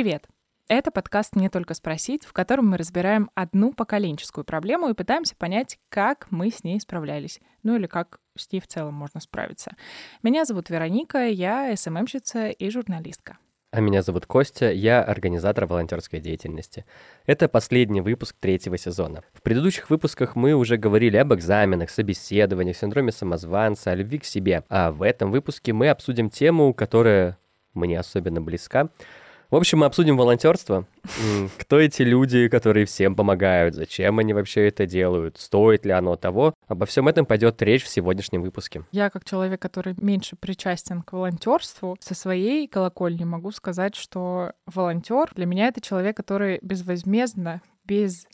Привет! Это подкаст «Не только спросить», в котором мы разбираем одну поколенческую проблему и пытаемся понять, как мы с ней справлялись. Ну или как с ней в целом можно справиться. Меня зовут Вероника, я СММщица и журналистка. А меня зовут Костя, я организатор волонтерской деятельности. Это последний выпуск третьего сезона. В предыдущих выпусках мы уже говорили об экзаменах, собеседованиях, синдроме самозванца, о любви к себе. А в этом выпуске мы обсудим тему, которая мне особенно близка. В общем, мы обсудим волонтерство. Кто эти люди, которые всем помогают? Зачем они вообще это делают? Стоит ли оно того? Обо всем этом пойдет речь в сегодняшнем выпуске. Я, как человек, который меньше причастен к волонтерству, со своей колокольни могу сказать, что волонтер для меня это человек, который безвозмездно, без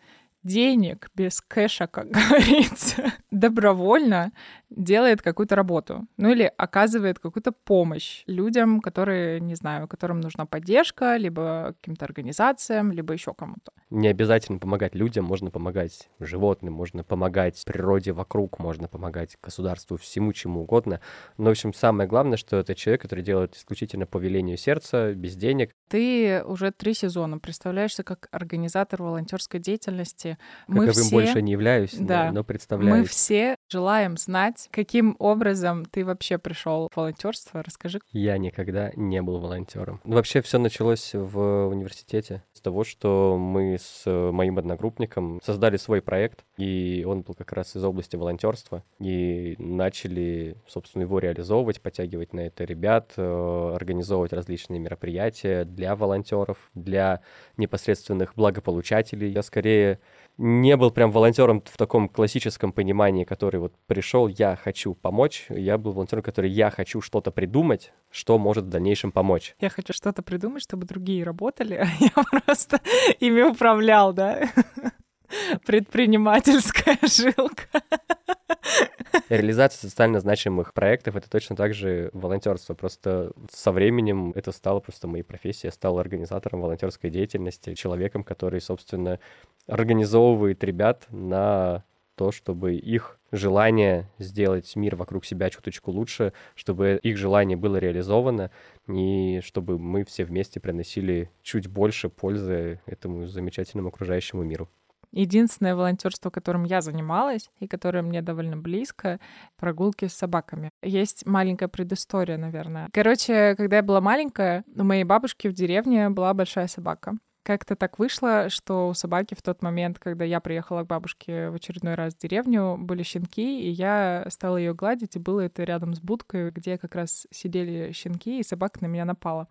денег, без кэша, как говорится, добровольно делает какую-то работу. Ну или оказывает какую-то помощь людям, которые, не знаю, которым нужна поддержка, либо каким-то организациям, либо еще кому-то. Не обязательно помогать людям, можно помогать животным, можно помогать природе вокруг, можно помогать государству, всему чему угодно. Но, в общем, самое главное, что это человек, который делает исключительно по велению сердца, без денег. Ты уже три сезона представляешься как организатор волонтерской деятельности, мы Каковым все... больше не являюсь, да. но представляю. Мы все желаем знать, каким образом ты вообще пришел в волонтерство. Расскажи. Я никогда не был волонтером. Вообще все началось в университете того, что мы с моим одногруппником создали свой проект, и он был как раз из области волонтерства, и начали, собственно, его реализовывать, подтягивать на это ребят, э, организовывать различные мероприятия для волонтеров, для непосредственных благополучателей. Я скорее не был прям волонтером в таком классическом понимании, который вот пришел, я хочу помочь. Я был волонтером, который я хочу что-то придумать, что может в дальнейшем помочь. Я хочу что-то придумать, чтобы другие работали, а я просто ими управлял, да? Предпринимательская жилка. Реализация социально значимых проектов — это точно так же волонтерство. Просто со временем это стало просто моей профессией. Я стал организатором волонтерской деятельности, человеком, который, собственно, организовывает ребят на то, чтобы их желание сделать мир вокруг себя чуточку лучше, чтобы их желание было реализовано, и чтобы мы все вместе приносили чуть больше пользы этому замечательному окружающему миру. Единственное волонтерство, которым я занималась и которое мне довольно близко, прогулки с собаками. Есть маленькая предыстория, наверное. Короче, когда я была маленькая, у моей бабушки в деревне была большая собака. Как-то так вышло, что у собаки в тот момент, когда я приехала к бабушке в очередной раз в деревню, были щенки, и я стала ее гладить, и было это рядом с будкой, где как раз сидели щенки, и собака на меня напала.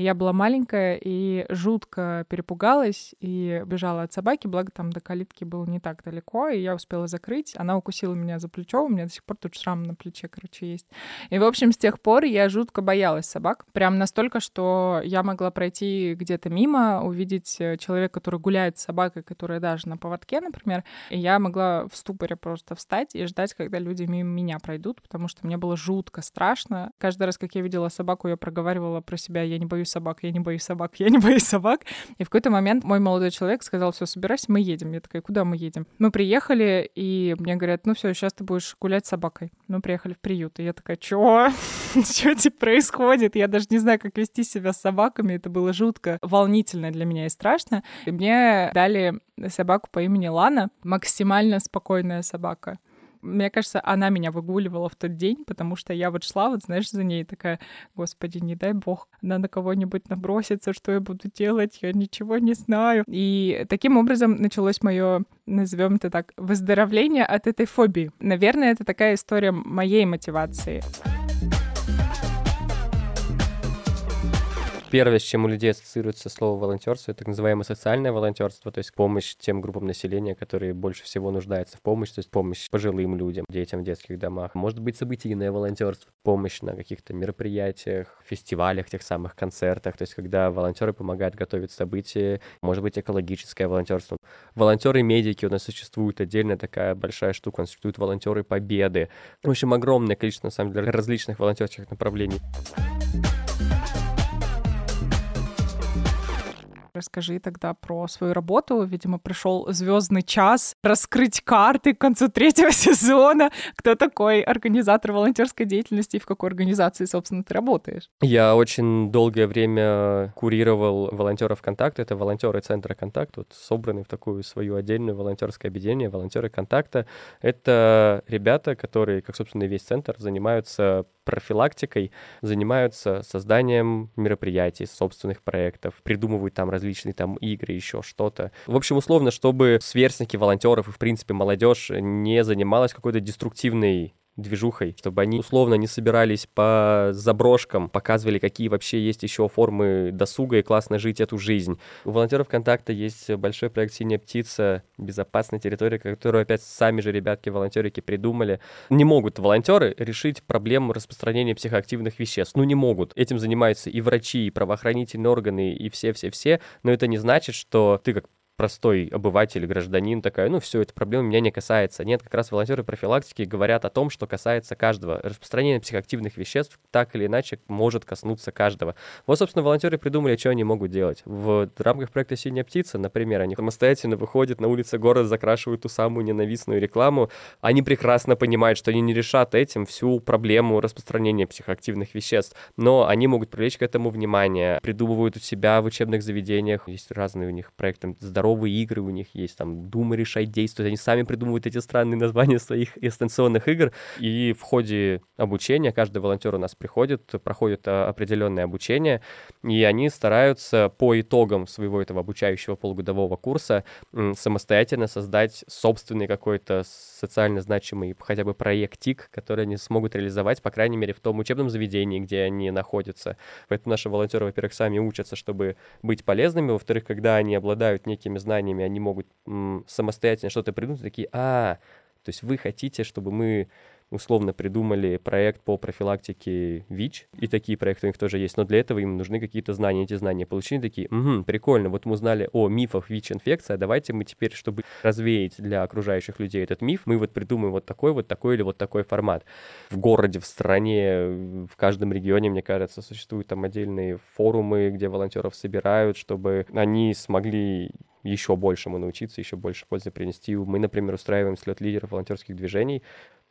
Я была маленькая и жутко перепугалась и бежала от собаки, благо там до калитки было не так далеко, и я успела закрыть. Она укусила меня за плечо, у меня до сих пор тут шрам на плече, короче, есть. И, в общем, с тех пор я жутко боялась собак. Прям настолько, что я могла пройти где-то мимо, увидеть э, человека, который гуляет с собакой, которая даже на поводке, например, и я могла в ступоре просто встать и ждать, когда люди мимо меня пройдут, потому что мне было жутко страшно. Каждый раз, как я видела собаку, я проговаривала про себя, я не боюсь боюсь собак, я не боюсь собак, я не боюсь собак. И в какой-то момент мой молодой человек сказал, все, собирайся, мы едем. Я такая, куда мы едем? Мы приехали, и мне говорят, ну все, сейчас ты будешь гулять с собакой. Мы приехали в приют. И я такая, чё? Что типа происходит? Я даже не знаю, как вести себя с собаками. Это было жутко волнительно для меня и страшно. И мне дали собаку по имени Лана, максимально спокойная собака. Мне кажется, она меня выгуливала в тот день, потому что я вот шла, вот знаешь, за ней такая, господи, не дай бог, она на кого-нибудь набросится, что я буду делать, я ничего не знаю. И таким образом началось мое, назовем это так, выздоровление от этой фобии. Наверное, это такая история моей мотивации. Первое, с чем у людей ассоциируется слово волонтерство, это так называемое социальное волонтерство, то есть помощь тем группам населения, которые больше всего нуждаются в помощи, то есть помощь пожилым людям, детям в детских домах. Может быть, событийное волонтерство, помощь на каких-то мероприятиях, фестивалях, тех самых концертах, то есть когда волонтеры помогают готовить события, может быть, экологическое волонтерство. Волонтеры-медики у нас существует отдельная такая большая штука, существуют волонтеры победы. В общем, огромное количество, на самом деле, различных волонтерских направлений. Расскажи тогда про свою работу. Видимо, пришел звездный час раскрыть карты к концу третьего сезона. Кто такой организатор волонтерской деятельности и в какой организации, собственно, ты работаешь? Я очень долгое время курировал волонтеров контакта. Это волонтеры центра контакт, вот собраны в такую свою отдельную волонтерское объединение. Волонтеры контакта — это ребята, которые, как, собственно, весь центр, занимаются профилактикой, занимаются созданием мероприятий, собственных проектов, придумывают там различные там игры, еще что-то. В общем, условно, чтобы сверстники волонтеров и, в принципе, молодежь не занималась какой-то деструктивной движухой, чтобы они условно не собирались по заброшкам, показывали, какие вообще есть еще формы досуга и классно жить эту жизнь. У волонтеров контакта есть большой проект «Синяя птица», безопасная территория, которую опять сами же ребятки-волонтерики придумали. Не могут волонтеры решить проблему распространения психоактивных веществ. Ну, не могут. Этим занимаются и врачи, и правоохранительные органы, и все-все-все, но это не значит, что ты как простой обыватель, гражданин такая, ну все, эта проблема меня не касается. Нет, как раз волонтеры профилактики говорят о том, что касается каждого. Распространение психоактивных веществ так или иначе может коснуться каждого. Вот, собственно, волонтеры придумали, что они могут делать. В рамках проекта «Синяя птица», например, они самостоятельно выходят на улицы города, закрашивают ту самую ненавистную рекламу. Они прекрасно понимают, что они не решат этим всю проблему распространения психоактивных веществ, но они могут привлечь к этому внимание, придумывают у себя в учебных заведениях, есть разные у них проекты здоровья здоровые игры у них есть, там, Дума решать действовать, они сами придумывают эти странные названия своих экстенсионных игр, и в ходе обучения каждый волонтер у нас приходит, проходит а, определенное обучение, и они стараются по итогам своего этого обучающего полугодового курса самостоятельно создать собственный какой-то социально значимый хотя бы проектик, который они смогут реализовать, по крайней мере, в том учебном заведении, где они находятся. Поэтому наши волонтеры, во-первых, сами учатся, чтобы быть полезными, во-вторых, когда они обладают некими знаниями, они могут м, самостоятельно что-то придумать, такие, а, то есть вы хотите, чтобы мы условно придумали проект по профилактике ВИЧ, и такие проекты у них тоже есть, но для этого им нужны какие-то знания, эти знания получили, такие, угу, прикольно, вот мы узнали о мифах ВИЧ-инфекция, давайте мы теперь, чтобы развеять для окружающих людей этот миф, мы вот придумаем вот такой, вот такой или вот такой формат. В городе, в стране, в каждом регионе, мне кажется, существуют там отдельные форумы, где волонтеров собирают, чтобы они смогли еще большему научиться, еще больше пользы принести. Мы, например, устраиваем слет лидеров волонтерских движений,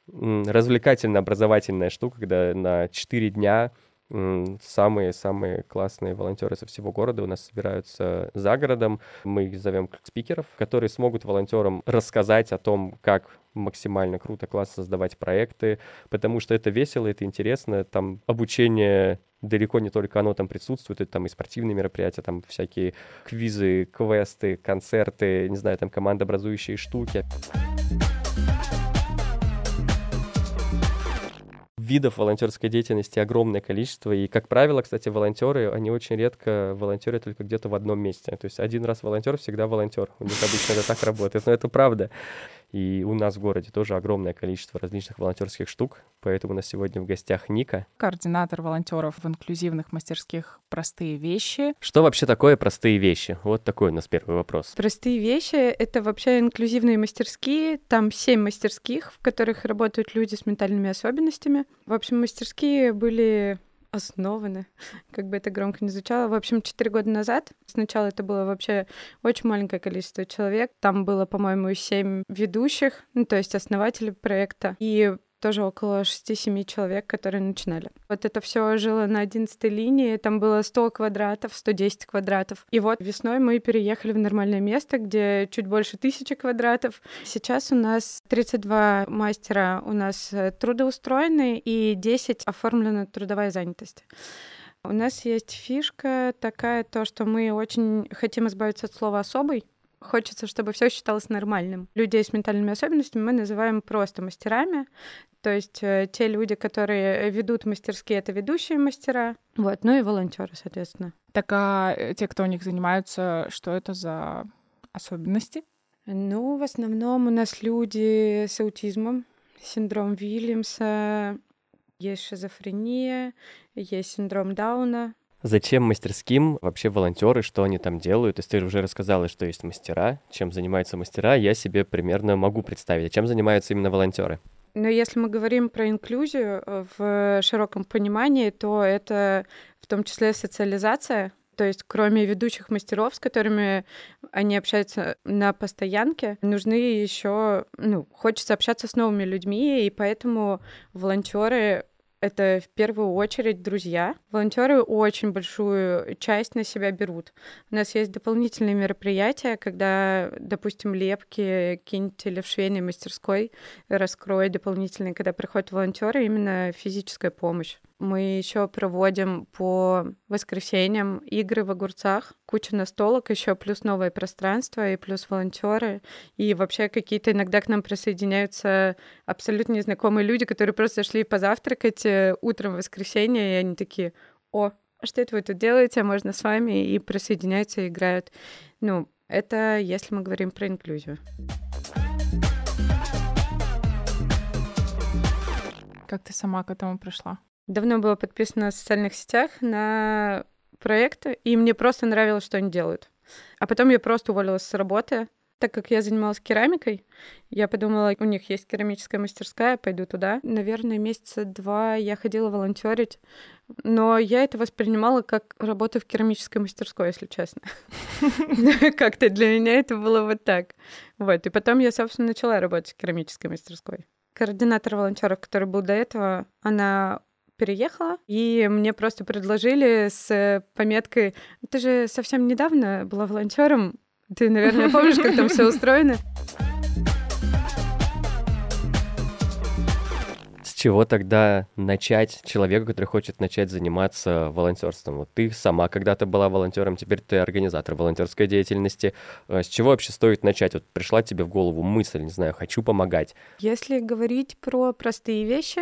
развлекательно-образовательная штука, когда на 4 дня самые-самые классные волонтеры со всего города у нас собираются за городом. Мы их зовем как спикеров, которые смогут волонтерам рассказать о том, как максимально круто, классно создавать проекты, потому что это весело, это интересно. Там обучение далеко не только оно там присутствует, это там и спортивные мероприятия, там всякие квизы, квесты, концерты, не знаю, там командообразующие штуки. видов волонтерской деятельности огромное количество. И, как правило, кстати, волонтеры, они очень редко волонтерят только где-то в одном месте. То есть один раз волонтер, всегда волонтер. У них обычно это так работает, но это правда. И у нас в городе тоже огромное количество различных волонтерских штук, поэтому у нас сегодня в гостях Ника. Координатор волонтеров в инклюзивных мастерских «Простые вещи». Что вообще такое «Простые вещи»? Вот такой у нас первый вопрос. «Простые вещи» — это вообще инклюзивные мастерские. Там семь мастерских, в которых работают люди с ментальными особенностями. В общем, мастерские были основаны, как бы это громко не звучало. В общем, четыре года назад, сначала это было вообще очень маленькое количество человек. Там было, по-моему, семь ведущих, ну, то есть основателей проекта. И тоже около 6-7 человек, которые начинали. Вот это все жило на 11 линии, там было 100 квадратов, 110 квадратов. И вот весной мы переехали в нормальное место, где чуть больше тысячи квадратов. Сейчас у нас 32 мастера у нас э, трудоустроены и 10 оформлена трудовая занятость. У нас есть фишка такая, то, что мы очень хотим избавиться от слова «особый», Хочется, чтобы все считалось нормальным. Людей с ментальными особенностями мы называем просто мастерами. То есть э, те люди, которые ведут мастерские, это ведущие мастера. Вот, ну и волонтеры, соответственно. Так а э, те, кто у них занимаются, что это за особенности? Ну, в основном у нас люди с аутизмом, синдром Вильямса, есть шизофрения, есть синдром Дауна, Зачем мастерским вообще волонтеры, что они там делают? Есть ты уже рассказала, что есть мастера, чем занимаются мастера, я себе примерно могу представить. А чем занимаются именно волонтеры? Но если мы говорим про инклюзию э, в широком понимании, то это в том числе социализация, То есть, кроме ведущих мастеров, с которыми они общаются на постоянке, нужны еще, ну, хочется общаться с новыми людьми, и поэтому волонтеры это в первую очередь друзья. Волонтеры очень большую часть на себя берут. У нас есть дополнительные мероприятия, когда, допустим, лепки киньте или в швейной мастерской раскроют дополнительные, когда приходят волонтеры, именно физическая помощь. Мы еще проводим по воскресеньям игры в огурцах, куча настолок, еще плюс новое пространство и плюс волонтеры. И вообще какие-то иногда к нам присоединяются абсолютно незнакомые люди, которые просто шли позавтракать э, утром в воскресенье, и они такие, о, а что это вы тут делаете? Можно с вами? И присоединяются, и играют. Ну, это если мы говорим про инклюзию. Как ты сама к этому пришла? Давно была подписана в социальных сетях на проекты, и мне просто нравилось, что они делают. А потом я просто уволилась с работы, так как я занималась керамикой, я подумала, у них есть керамическая мастерская, пойду туда. Наверное, месяца два я ходила волонтерить, но я это воспринимала как работу в керамической мастерской, если честно. Как-то для меня это было вот так. Вот, и потом я, собственно, начала работать в керамической мастерской. Координатор волонтеров, который был до этого, она переехала, и мне просто предложили с пометкой «Ты же совсем недавно была волонтером, ты, наверное, помнишь, как там все устроено?» С чего тогда начать человеку, который хочет начать заниматься волонтерством? Вот ты сама когда-то была волонтером, теперь ты организатор волонтерской деятельности. Э, с чего вообще стоит начать? Вот пришла тебе в голову мысль, не знаю, хочу помогать. Если говорить про простые вещи,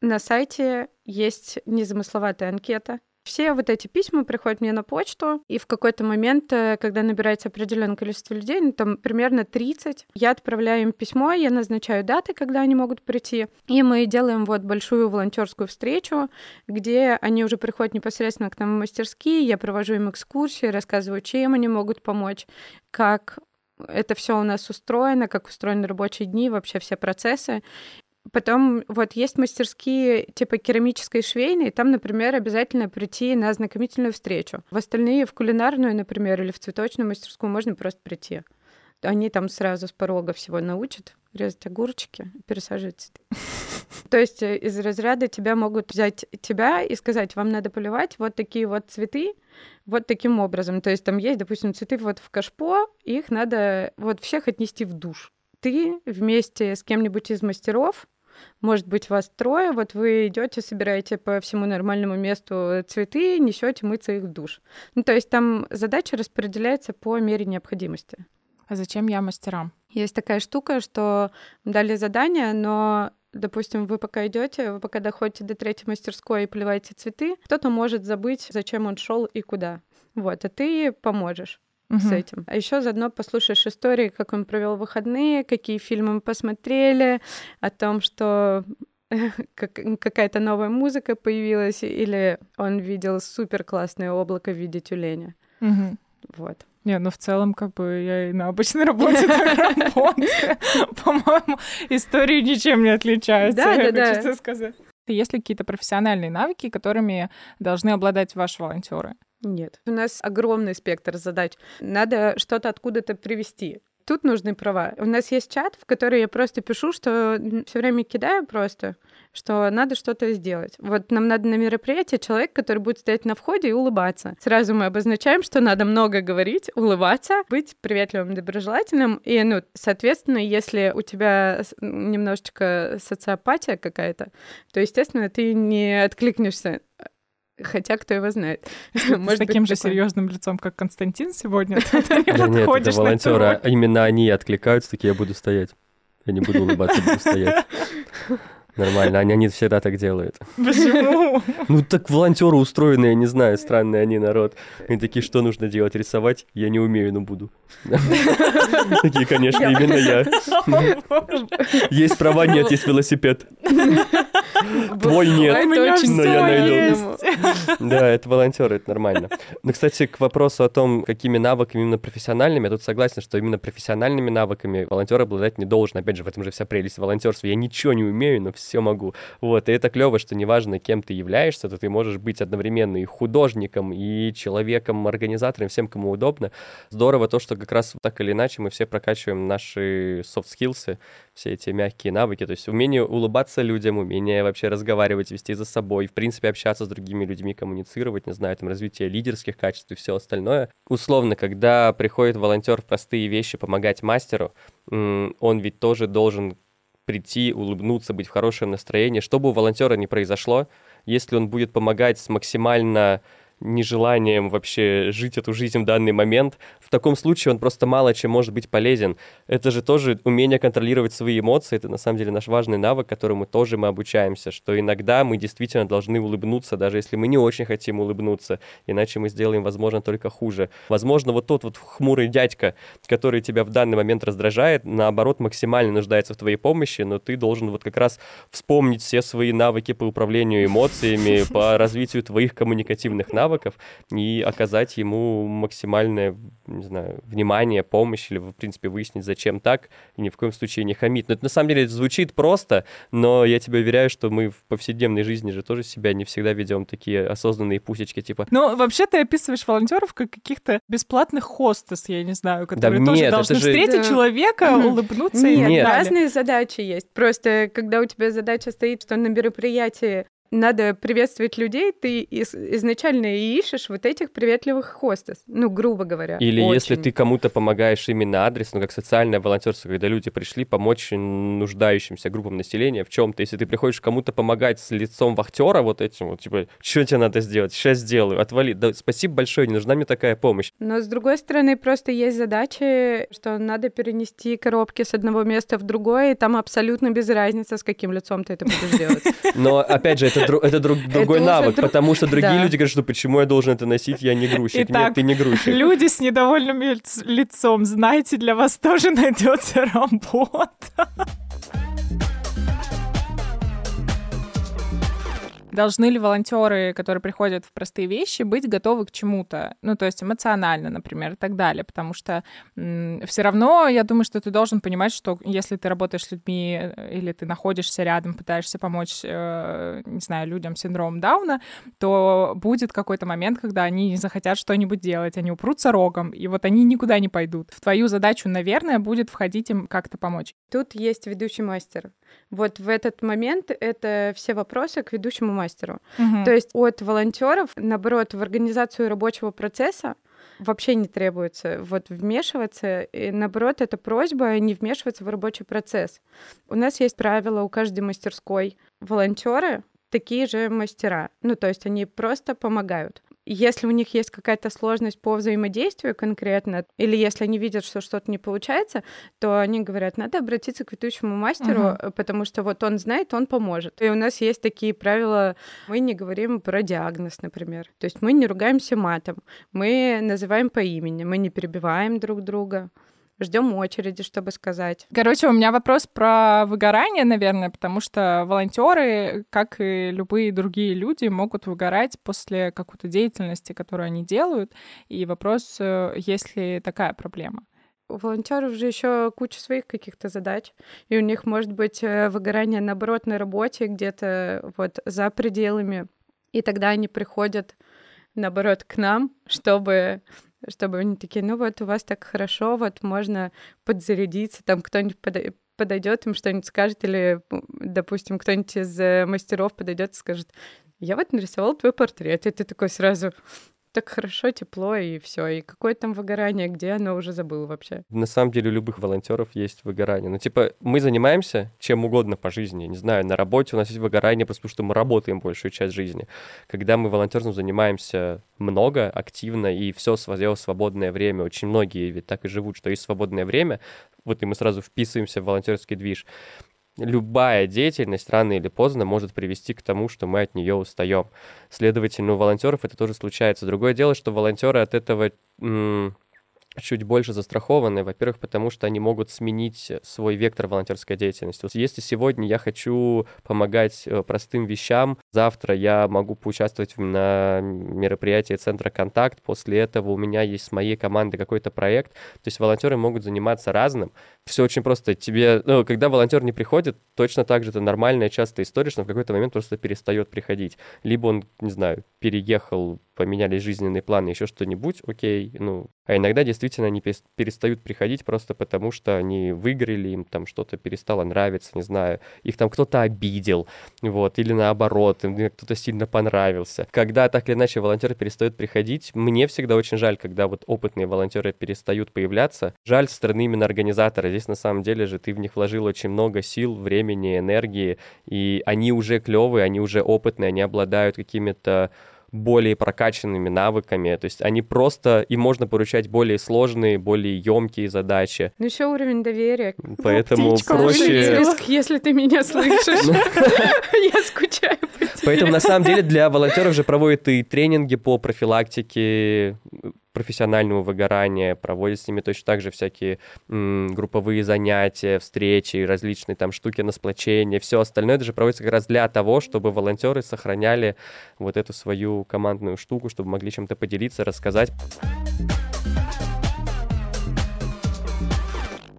на сайте есть незамысловатая анкета. Все вот эти письма приходят мне на почту, и в какой-то момент, э, когда набирается определенное количество людей, ну, там примерно 30, я отправляю им письмо, я назначаю даты, когда они могут прийти, и мы делаем вот большую волонтерскую встречу, где они уже приходят непосредственно к нам в мастерские, я провожу им экскурсии, рассказываю, чем они могут помочь, как это все у нас устроено, как устроены рабочие дни, вообще все процессы. Потом вот есть мастерские типа керамической швейной, там, например, обязательно прийти на знакомительную встречу. В остальные, в кулинарную, например, или в цветочную мастерскую можно просто прийти. Они там сразу с порога всего научат резать огурчики, пересаживать цветы. То есть э, из разряда тебя могут взять тебя и сказать, вам надо поливать вот такие вот цветы, вот таким образом. То есть там есть, допустим, цветы вот в кашпо, их надо вот всех отнести в душ. Ты вместе с кем-нибудь из мастеров может быть, вас трое, вот вы идете, собираете по всему нормальному месту цветы, несете мыться их в душ. Ну, то есть там задача распределяется по мере необходимости. А зачем я мастерам? Есть такая штука, что дали задание, но допустим, вы пока идете, вы пока доходите до третьей мастерской и поливаете цветы, кто-то может забыть, зачем он шел и куда. Вот, а ты поможешь угу. с этим. А еще заодно послушаешь истории, как он провел выходные, какие фильмы мы посмотрели, о том, что как, какая-то новая музыка появилась, или он видел супер классное облако в виде тюленя. Угу. Вот. Не, ну в целом, как бы я и на обычной работе так работаю. По-моему, истории ничем не отличаются, да, да, да. сказать. Есть ли какие-то профессиональные навыки, которыми должны обладать ваши волонтеры? Нет. У нас огромный спектр задач. Надо что-то откуда-то привести. Тут нужны права. У нас есть чат, в который я просто пишу, что все время кидаю просто, что надо что-то сделать. Вот нам надо на мероприятие человек, который будет стоять на входе и улыбаться. Сразу мы обозначаем, что надо много говорить, улыбаться, быть приветливым, доброжелательным. И, ну, соответственно, если у тебя немножечко социопатия какая-то, то, естественно, ты не откликнешься Хотя кто его знает. С таким же серьезным лицом, как Константин сегодня, нет, это волонтеры, именно они откликаются, такие я буду стоять. Я не буду улыбаться, буду стоять. Нормально, они, они всегда так делают. Почему? Ну так волонтеры устроенные, не знаю, странные они народ. Они такие, что нужно делать, рисовать? Я не умею, но буду. Такие, конечно, именно я. Есть права, нет, есть велосипед. Твой нет, но я найду. Да, это волонтеры, это нормально. Ну, кстати, к вопросу о том, какими навыками именно профессиональными, я тут согласен, что именно профессиональными навыками волонтер обладать не должен. Опять же, в этом же вся прелесть волонтерства. Я ничего не умею, но все все могу. Вот, и это клево, что неважно, кем ты являешься, то ты можешь быть одновременно и художником, и человеком, организатором, всем, кому удобно. Здорово то, что как раз так или иначе мы все прокачиваем наши soft skills, все эти мягкие навыки, то есть умение улыбаться людям, умение вообще разговаривать, вести за собой, в принципе, общаться с другими людьми, коммуницировать, не знаю, там, развитие лидерских качеств и все остальное. Условно, когда приходит волонтер в простые вещи помогать мастеру, он ведь тоже должен прийти, улыбнуться, быть в хорошем настроении. Что бы у волонтера ни произошло, если он будет помогать с максимально нежеланием вообще жить эту жизнь в данный момент, в таком случае он просто мало чем может быть полезен. Это же тоже умение контролировать свои эмоции, это на самом деле наш важный навык, которому тоже мы обучаемся, что иногда мы действительно должны улыбнуться, даже если мы не очень хотим улыбнуться, иначе мы сделаем, возможно, только хуже. Возможно, вот тот вот хмурый дядька, который тебя в данный момент раздражает, наоборот, максимально нуждается в твоей помощи, но ты должен вот как раз вспомнить все свои навыки по управлению эмоциями, по развитию твоих коммуникативных навыков, навыков и оказать ему максимальное, не знаю, внимание, помощь или, в принципе, выяснить, зачем так, и ни в коем случае не хамить. Но это на самом деле звучит просто, но я тебе уверяю, что мы в повседневной жизни же тоже себя не всегда ведем такие осознанные пусечки, типа... Ну, вообще ты описываешь волонтеров как каких-то бесплатных хостес, я не знаю, которые да тоже нет, должны же... встретить да. человека, улыбнуться нет, и Нет, разные задачи есть. Просто когда у тебя задача стоит, что на мероприятии надо приветствовать людей, ты из, изначально и ищешь вот этих приветливых хостес, ну, грубо говоря. Или очень. если ты кому-то помогаешь именно адрес, ну, как социальное волонтерство, когда люди пришли помочь нуждающимся группам населения в чем-то. Если ты приходишь кому-то помогать с лицом вахтера вот этим, вот, типа, что тебе надо сделать? Сейчас сделаю, отвали. Да, спасибо большое, не нужна мне такая помощь. Но, с другой стороны, просто есть задачи, что надо перенести коробки с одного места в другое, и там абсолютно без разницы, с каким лицом ты это будешь делать. Но, опять же, это, это друг, другой это навык, друг... потому что другие да. люди говорят, что почему я должен это носить, я не грузчик. Итак, Нет, ты не грузчик. Люди с недовольным лицом, знаете, для вас тоже найдется работа. Должны ли волонтеры, которые приходят в простые вещи, быть готовы к чему-то? Ну, то есть эмоционально, например, и так далее. Потому что все равно, я думаю, что ты должен понимать, что если ты работаешь с людьми э, или ты находишься рядом, пытаешься помочь, э, не знаю, людям с синдромом Дауна, то будет какой-то момент, когда они не захотят что-нибудь делать, они упрутся рогом, и вот они никуда не пойдут. В твою задачу, наверное, будет входить им как-то помочь. Тут есть ведущий мастер. Вот в этот момент это все вопросы к ведущему мастеру. Угу. То есть от волонтеров, наоборот, в организацию рабочего процесса вообще не требуется вот вмешиваться. И наоборот, это просьба не вмешиваться в рабочий процесс. У нас есть правила у каждой мастерской. Волонтеры такие же мастера. Ну, то есть они просто помогают. Если у них есть какая-то сложность по взаимодействию конкретно, или если они видят, что что-то не получается, то они говорят, надо обратиться к ведущему мастеру, uh-huh. потому что вот он знает, он поможет. И у нас есть такие правила, мы не говорим про диагноз, например. То есть мы не ругаемся матом, мы называем по имени, мы не перебиваем друг друга ждем очереди, чтобы сказать. Короче, у меня вопрос про выгорание, наверное, потому что волонтеры, как и любые другие люди, могут выгорать после какой-то деятельности, которую они делают. И вопрос, э, есть ли такая проблема? у волонтеров же еще куча своих каких-то задач, и у них может быть э, выгорание наоборот на работе где-то вот за пределами, и тогда они приходят наоборот к нам, чтобы чтобы они такие, ну вот у вас так хорошо, вот можно подзарядиться, там кто-нибудь подойдет им что-нибудь скажет, или, допустим, кто-нибудь из э, мастеров подойдет и скажет, я вот нарисовал твой портрет, и ты такой сразу, так хорошо, тепло и все. И какое там выгорание, где оно уже забыл вообще? На самом деле у любых волонтеров есть выгорание. Ну, типа, мы занимаемся чем угодно по жизни. Не знаю, на работе у нас есть выгорание просто потому, что мы работаем большую часть жизни. Когда мы волонтерством занимаемся много, активно, и все свое свободное время, очень многие ведь так и живут, что есть свободное время, вот и мы сразу вписываемся в волонтерский движ любая деятельность рано или поздно может привести к тому, что мы от нее устаем. Следовательно, у волонтеров это тоже случается. Другое дело, что волонтеры от этого чуть больше застрахованы. Во-первых, потому что они могут сменить свой вектор волонтерской деятельности. Если сегодня я хочу помогать э, простым вещам, завтра я могу поучаствовать на мероприятии Центра «Контакт», после этого у меня есть с моей командой какой-то проект. То есть волонтеры могут заниматься разным. Все очень просто. Тебе, ну, когда волонтер не приходит, точно так же это нормальная частая история, что в какой-то момент просто перестает приходить. Либо он, не знаю, переехал поменялись жизненные планы, еще что-нибудь, окей, ну, а иногда действительно они перестают приходить просто потому, что они выиграли, им там что-то перестало нравиться, не знаю, их там кто-то обидел, вот, или наоборот, им кто-то сильно понравился. Когда так или иначе волонтеры перестают приходить, мне всегда очень жаль, когда вот опытные волонтеры перестают появляться. Жаль со стороны именно организатора. Здесь на самом деле же ты в них вложил очень много сил, времени, энергии, и они уже клевые, они уже опытные, они обладают какими-то более прокачанными навыками. То есть они просто, им можно поручать более сложные, более емкие задачи. Ну еще уровень доверия. Поэтому Птичка, проще... Риск, если ты меня слышишь. Я скучаю по тебе. Поэтому на самом деле для волонтеров же проводят и тренинги по профилактике профессионального выгорания, проводят с ними точно так же всякие м, групповые занятия, встречи, различные там штуки на сплочение, все остальное даже проводится как раз для того, чтобы волонтеры сохраняли вот эту свою командную штуку, чтобы могли чем-то поделиться, рассказать.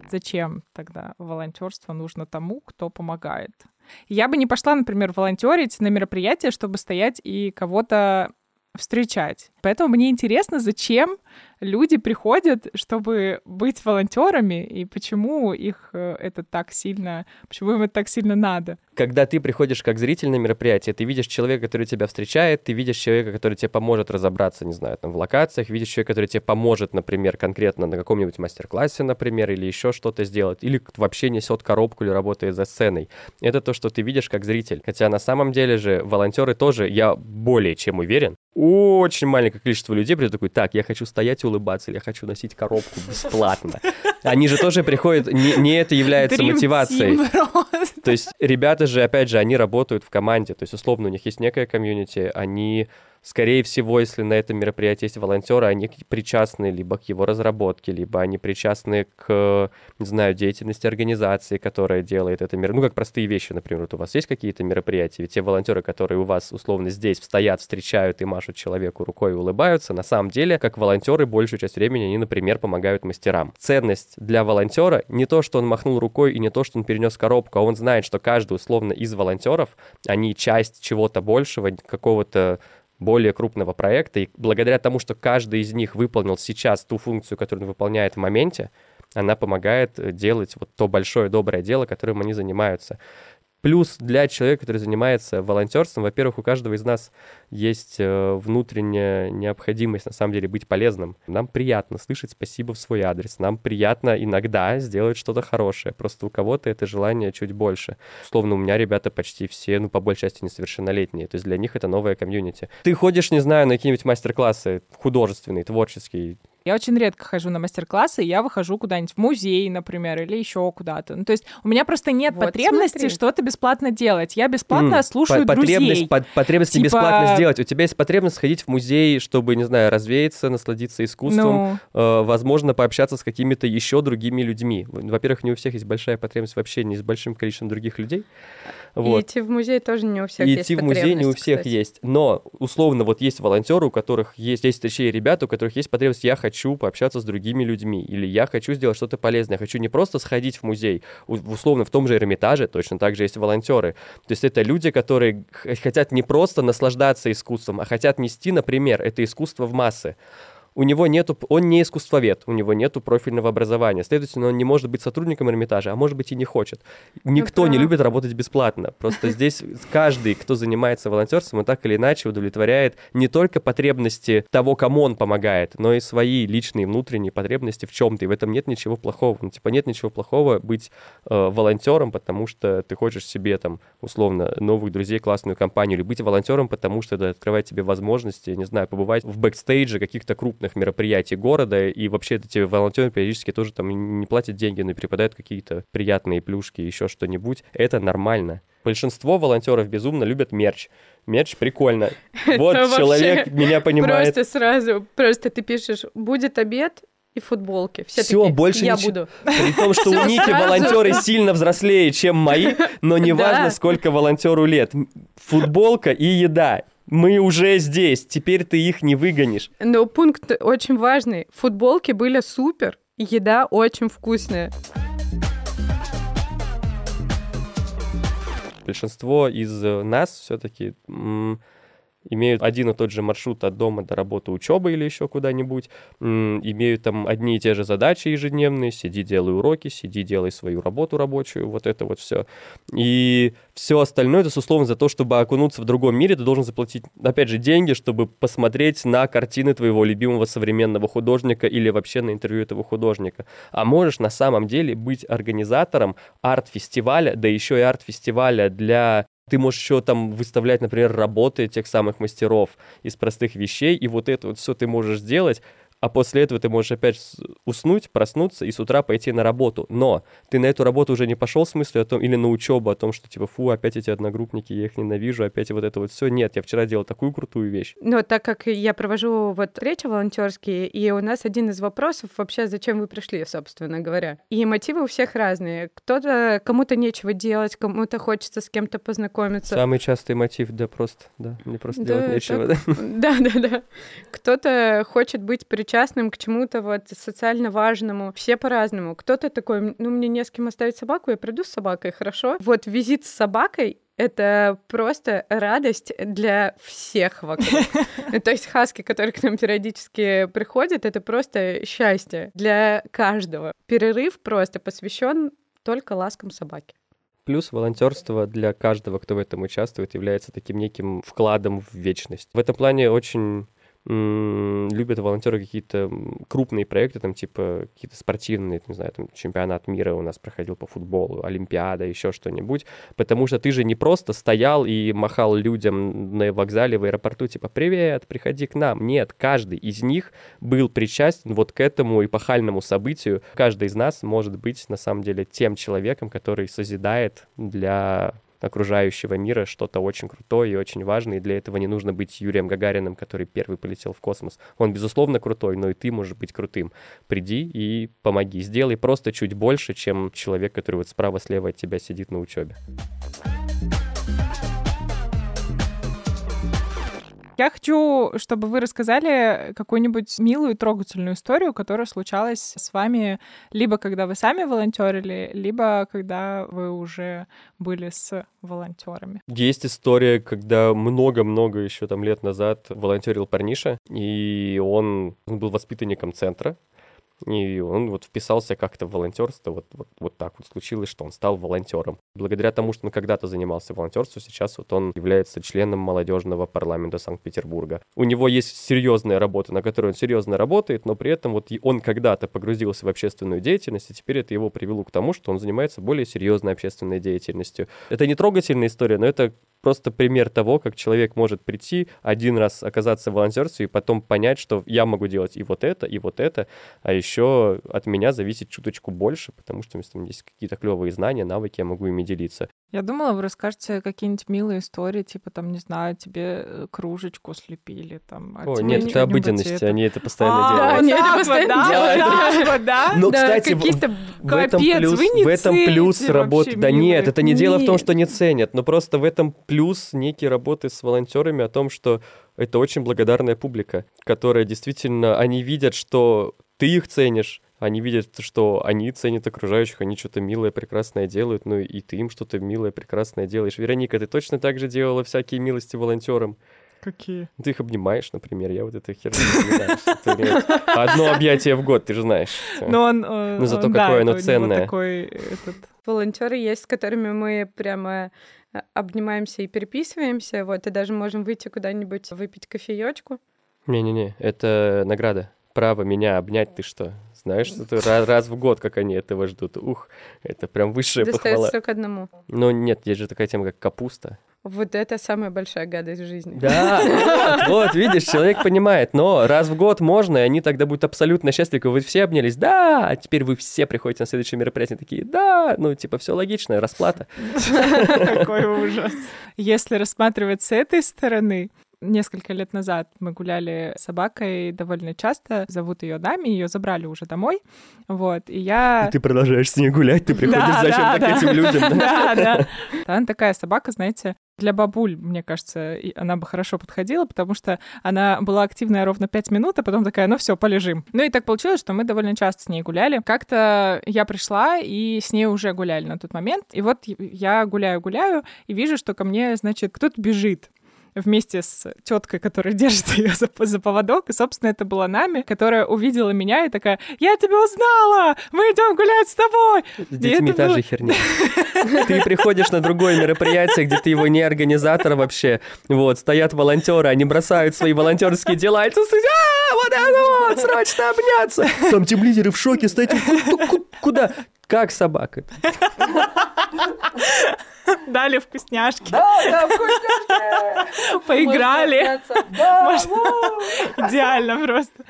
Зачем тогда волонтерство нужно тому, кто помогает? Я бы не пошла, например, волонтерить на мероприятие, чтобы стоять и кого-то встречать. Поэтому мне интересно, зачем люди приходят, чтобы быть волонтерами, и почему их э, это так сильно, почему им это так сильно надо. Когда ты приходишь как зритель на мероприятие, ты видишь человека, который тебя встречает, ты видишь человека, который тебе поможет разобраться, не знаю, там, в локациях, видишь человека, который тебе поможет, например, конкретно на каком-нибудь мастер-классе, например, или еще что-то сделать, или вообще несет коробку или работает за сценой. Это то, что ты видишь как зритель. Хотя на самом деле же волонтеры тоже, я более чем уверен, очень маленькое количество людей придет такой, так, я хочу стоять и улыбаться, или я хочу носить коробку бесплатно. Они же тоже приходят, не, не это является Dream мотивацией. То есть ребята же, опять же, они работают в команде, то есть условно у них есть некая комьюнити, они скорее всего, если на этом мероприятии есть волонтеры, они причастны либо к его разработке, либо они причастны к, не знаю, деятельности организации, которая делает это мероприятие. Ну, как простые вещи, например, вот у вас есть какие-то мероприятия, ведь те волонтеры, которые у вас условно здесь стоят, встречают и машут человеку рукой и улыбаются, на самом деле, как волонтеры, большую часть времени они, например, помогают мастерам. Ценность для волонтера не то, что он махнул рукой и не то, что он перенес коробку, а он знает, что каждый условно из волонтеров, они часть чего-то большего, какого-то более крупного проекта, и благодаря тому, что каждый из них выполнил сейчас ту функцию, которую он выполняет в моменте, она помогает делать вот то большое доброе дело, которым они занимаются. Плюс для человека, который занимается волонтерством, во-первых, у каждого из нас есть э, внутренняя необходимость на самом деле быть полезным. Нам приятно слышать спасибо в свой адрес, нам приятно иногда сделать что-то хорошее. Просто у кого-то это желание чуть больше. Условно, у меня ребята почти все, ну, по большей части несовершеннолетние, то есть для них это новая комьюнити. Ты ходишь, не знаю, на какие-нибудь мастер-классы художественные, творческие, я очень редко хожу на мастер-классы, я выхожу куда-нибудь в музей, например, или еще куда-то. Ну, то есть у меня просто нет вот, потребности что-то бесплатно делать. Я бесплатно mm, слушаю по потребность, друзей. По потребность типа... бесплатно сделать. У тебя есть потребность сходить в музей, чтобы, не знаю, развеяться, насладиться искусством, ну... э, возможно, пообщаться с какими-то еще другими людьми. Во-первых, не у всех есть большая потребность в общении с большим количеством других людей. Вот. И идти в музей тоже не у всех и есть идти в музей не у всех кстати. есть. Но, условно, вот есть волонтеры, у которых есть, есть точнее ребята, у которых есть потребность, я хочу пообщаться с другими людьми, или я хочу сделать что-то полезное, я хочу не просто сходить в музей, условно, в том же Эрмитаже точно так же есть волонтеры. То есть это люди, которые хотят не просто наслаждаться искусством, а хотят нести, например, это искусство в массы у него нету, он не искусствовед, у него нету профильного образования, следовательно, он не может быть сотрудником Эрмитажа, а может быть и не хочет. Никто Это... не любит работать бесплатно. Просто здесь каждый, кто занимается волонтерством, он так или иначе удовлетворяет не только потребности того, кому он помогает, но и свои личные внутренние потребности в чем-то. И в этом нет ничего плохого. Ну, типа нет ничего плохого быть э, волонтером, потому что ты хочешь себе там условно новых друзей, классную компанию, или быть волонтером, потому что это открывает тебе возможности, не знаю, побывать в бэкстейдже каких-то крупных разных мероприятий города, и вообще эти волонтеры периодически тоже там не платят деньги, но преподают какие-то приятные плюшки, еще что-нибудь. Это нормально. Большинство волонтеров безумно любят мерч. Мерч прикольно. Вот человек меня понимает. Просто сразу, просто ты пишешь, будет обед, и футболки. Все, Всё, такие, больше я ничего. буду. При том, что у Ники волонтеры сильно взрослее, чем мои, но неважно, сколько волонтеру лет. Футболка и еда. Мы уже здесь, теперь ты их не выгонишь. Но пункт очень важный. Футболки были супер, еда очень вкусная. Большинство из э, нас все-таки имеют один и тот же маршрут от дома до работы, учебы или еще куда-нибудь, имеют там одни и те же задачи ежедневные, сиди, делай уроки, сиди, делай свою работу рабочую, вот это вот все. И все остальное, это, условно, за то, чтобы окунуться в другом мире, ты должен заплатить, опять же, деньги, чтобы посмотреть на картины твоего любимого современного художника или вообще на интервью этого художника. А можешь на самом деле быть организатором арт-фестиваля, да еще и арт-фестиваля для ты можешь еще там выставлять, например, работы тех самых мастеров из простых вещей, и вот это вот все ты можешь сделать, а после этого ты можешь опять уснуть, проснуться и с утра пойти на работу. Но ты на эту работу уже не пошел с мыслью о том, или на учебу о том, что типа, фу, опять эти одногруппники, я их ненавижу, опять вот это вот все. Нет, я вчера делал такую крутую вещь. Но так как я провожу вот встречи волонтерские, и у нас один из вопросов вообще, зачем вы пришли, собственно говоря. И мотивы у всех разные. Кто-то, кому-то нечего делать, кому-то хочется с кем-то познакомиться. Самый частый мотив, да, просто, да, мне просто Да, делать нечего. да. Да, да, да. Кто-то хочет быть причастным к чему-то вот социально важному. Все по-разному. Кто-то такой, ну, мне не с кем оставить собаку, я приду с собакой, хорошо? Вот визит с собакой это просто радость для всех вокруг. То есть хаски, которые к нам периодически приходят, это просто счастье для каждого. Перерыв просто посвящен только ласкам собаки. Плюс волонтерство для каждого, кто в этом участвует, является таким неким вкладом в вечность. В этом плане очень любят волонтеры какие-то крупные проекты, там типа какие-то спортивные, не знаю, там чемпионат мира у нас проходил по футболу, Олимпиада, еще что-нибудь, потому что ты же не просто стоял и махал людям на вокзале в аэропорту, типа, привет, приходи к нам. Нет, каждый из них был причастен вот к этому эпохальному событию. Каждый из нас может быть на самом деле тем человеком, который созидает для окружающего мира что-то очень крутое и очень важное, и для этого не нужно быть Юрием Гагариным, который первый полетел в космос. Он, безусловно, крутой, но и ты можешь быть крутым. Приди и помоги. Сделай просто чуть больше, чем человек, который вот справа-слева от тебя сидит на учебе. Я хочу, чтобы вы рассказали какую-нибудь милую, трогательную историю, которая случалась с вами либо когда вы сами волонтерили, либо когда вы уже были с волонтерами. Есть история, когда много-много еще там лет назад волонтерил парниша, и он, он был воспитанником центра, и он вот вписался как-то в волонтерство, вот, вот, вот так вот случилось, что он стал волонтером. Благодаря тому, что он когда-то занимался волонтерством, сейчас вот он является членом молодежного парламента Санкт-Петербурга. У него есть серьезная работа, на которой он серьезно работает, но при этом вот он когда-то погрузился в общественную деятельность, и теперь это его привело к тому, что он занимается более серьезной общественной деятельностью. Это не трогательная история, но это просто пример того, как человек может прийти, один раз оказаться в волонтерстве и потом понять, что я могу делать и вот это, и вот это, а еще от меня зависит чуточку больше, потому что если у меня есть какие-то клевые знания, навыки, я могу ими делиться. Я думала, вы расскажете какие-нибудь милые истории, типа там, не знаю, тебе э, кружечку слепили, там. а О, нет, это что-нибудь обыденность, это. они это постоянно А, делают. они это постоянно да, делают. вот, да? Но, Да, кстати, в- в этом Капец, плюс, вы не в этом плюс работы. Да нет, это не дело в том, Нет. что не ценят, но просто в этом плюс некие работы с волонтерами о том, что это очень благодарная публика, которая действительно, они видят, что ты их ценишь, они видят, что они ценят окружающих, они что-то милое, прекрасное делают, ну и ты им что-то милое, прекрасное делаешь. Вероника, ты точно так же делала всякие милости волонтерам? Какие? Ты их обнимаешь, например, я вот это херню. Одно объятие в год, ты же знаешь. Но он... э, Ну, зато он, какое да, оно ценное. такой этот... волонтеры есть, с которыми мы прямо э, обнимаемся и переписываемся, вот, и даже можем выйти куда-нибудь выпить кофеечку. Не-не-не, это награда. Право меня обнять, ты что? Знаешь, что ты раз, раз в год, как они этого ждут. Ух, это прям высшая похвала. Достается только одному. Но нет, есть же такая тема, как капуста. Вот это самая большая гадость в жизни. Да, вот, вот, видишь, человек понимает, но раз в год можно, и они тогда будут абсолютно счастливы. Вы все обнялись, да, а теперь вы все приходите на следующее мероприятие, такие, да, ну, типа, все логично, расплата. Какой ужас. Если рассматривать с этой стороны, Несколько лет назад мы гуляли с собакой довольно часто. Зовут ее Дами, ее забрали уже домой. Вот, и я... И ты продолжаешь с ней гулять, ты приходишь Да, зачем-то да, к этим людям. Да, да. Она такая собака, знаете, для бабуль, мне кажется, она бы хорошо подходила, потому что она была активная ровно 5 минут, а потом такая, ну все, полежим. Ну и так получилось, что мы довольно часто с ней гуляли. Как-то я пришла и с ней уже гуляли на тот момент. И вот я гуляю-гуляю и вижу, что ко мне, значит, кто-то бежит вместе с теткой, которая держит ее за, за поводок. И, собственно, это была нами, которая увидела меня и такая, я тебя узнала! Мы идем гулять с тобой! С детьми та было- же херня. Ты приходишь на другое мероприятие, где ты его не организатор вообще. Вот, стоят волонтеры, они бросают свои волонтерские дела, и а, вот это вот, срочно обняться. Там тем лидеры в шоке, стоите, «Ку- ку- куда? Как собака? Дали вкусняшки, Да, да, вкусняшки! поиграли. Идеально просто.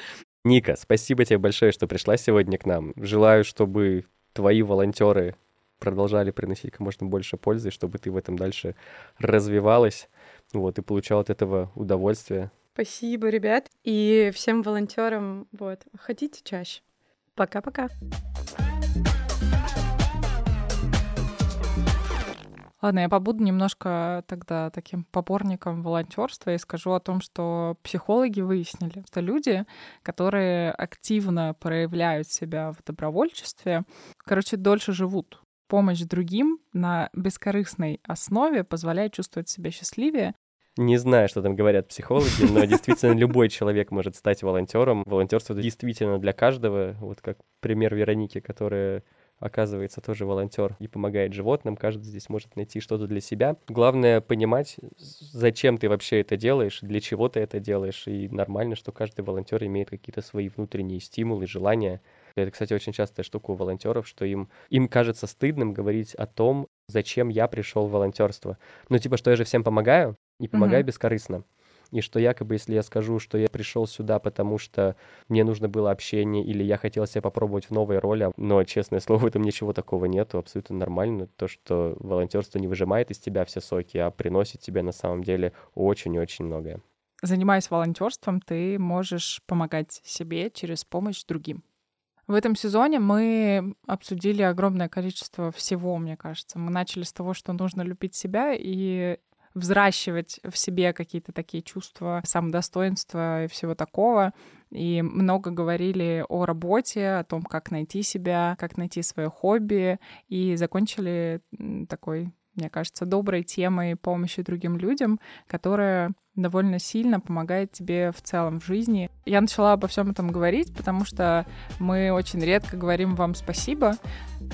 Ника, спасибо тебе большое, что пришла сегодня к нам. Желаю, чтобы твои волонтеры продолжали приносить как можно больше пользы, чтобы ты в этом дальше развивалась, вот, и получал от этого удовольствие. Спасибо, ребят. И всем волонтерам, вот, ходите чаще. Пока-пока. Ладно, я побуду немножко тогда таким поборником волонтерства и скажу о том, что психологи выяснили, что люди, которые активно проявляют себя в добровольчестве, короче, дольше живут. Помощь другим на бескорыстной основе позволяет чувствовать себя счастливее. Не знаю, что там говорят психологи, но действительно любой человек может стать волонтером. Волонтерство действительно для каждого. Вот как пример Вероники, которая оказывается тоже волонтер и помогает животным. Каждый здесь может найти что-то для себя. Главное понимать, зачем ты вообще это делаешь, для чего ты это делаешь. И нормально, что каждый волонтер имеет какие-то свои внутренние стимулы, желания. Это, кстати, очень частая штука у волонтеров, что им, им кажется стыдным говорить о том, зачем я пришел в волонтерство. Ну, типа, что я же всем помогаю, и помогаю Мгм. бескорыстно. И что якобы, если я скажу, что я пришел сюда, потому что мне нужно было общение, или я хотел себя попробовать в новой роли, но, честное слово, в этом ничего такого нету, абсолютно нормально. То, что волонтерство не выжимает из тебя все соки, а приносит тебе на самом деле очень-очень многое. Занимаясь волонтерством, ты можешь помогать себе через помощь другим. В этом сезоне мы обсудили огромное количество всего, мне кажется. Мы начали с того, что нужно любить себя и взращивать в себе какие-то такие чувства самодостоинства и всего такого. И много говорили о работе, о том, как найти себя, как найти свое хобби. И закончили такой, мне кажется, доброй темой помощи другим людям, которая довольно сильно помогает тебе в целом в жизни. Я начала обо всем этом говорить, потому что мы очень редко говорим вам спасибо.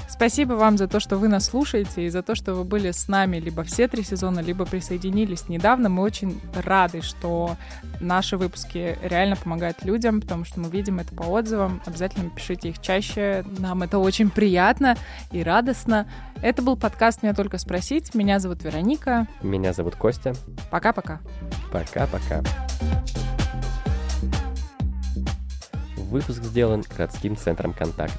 Спасибо вам за то, что вы нас слушаете и за то, что вы были с нами либо все три сезона, либо присоединились недавно. Мы очень рады, что наши выпуски реально помогают людям, потому что мы видим это по отзывам. Обязательно пишите их чаще. Нам это очень приятно и радостно. Это был подкаст «Меня только спросить». Меня зовут Вероника. Меня зовут Костя. Пока-пока. Пока-пока. Выпуск сделан городским центром «Контакт».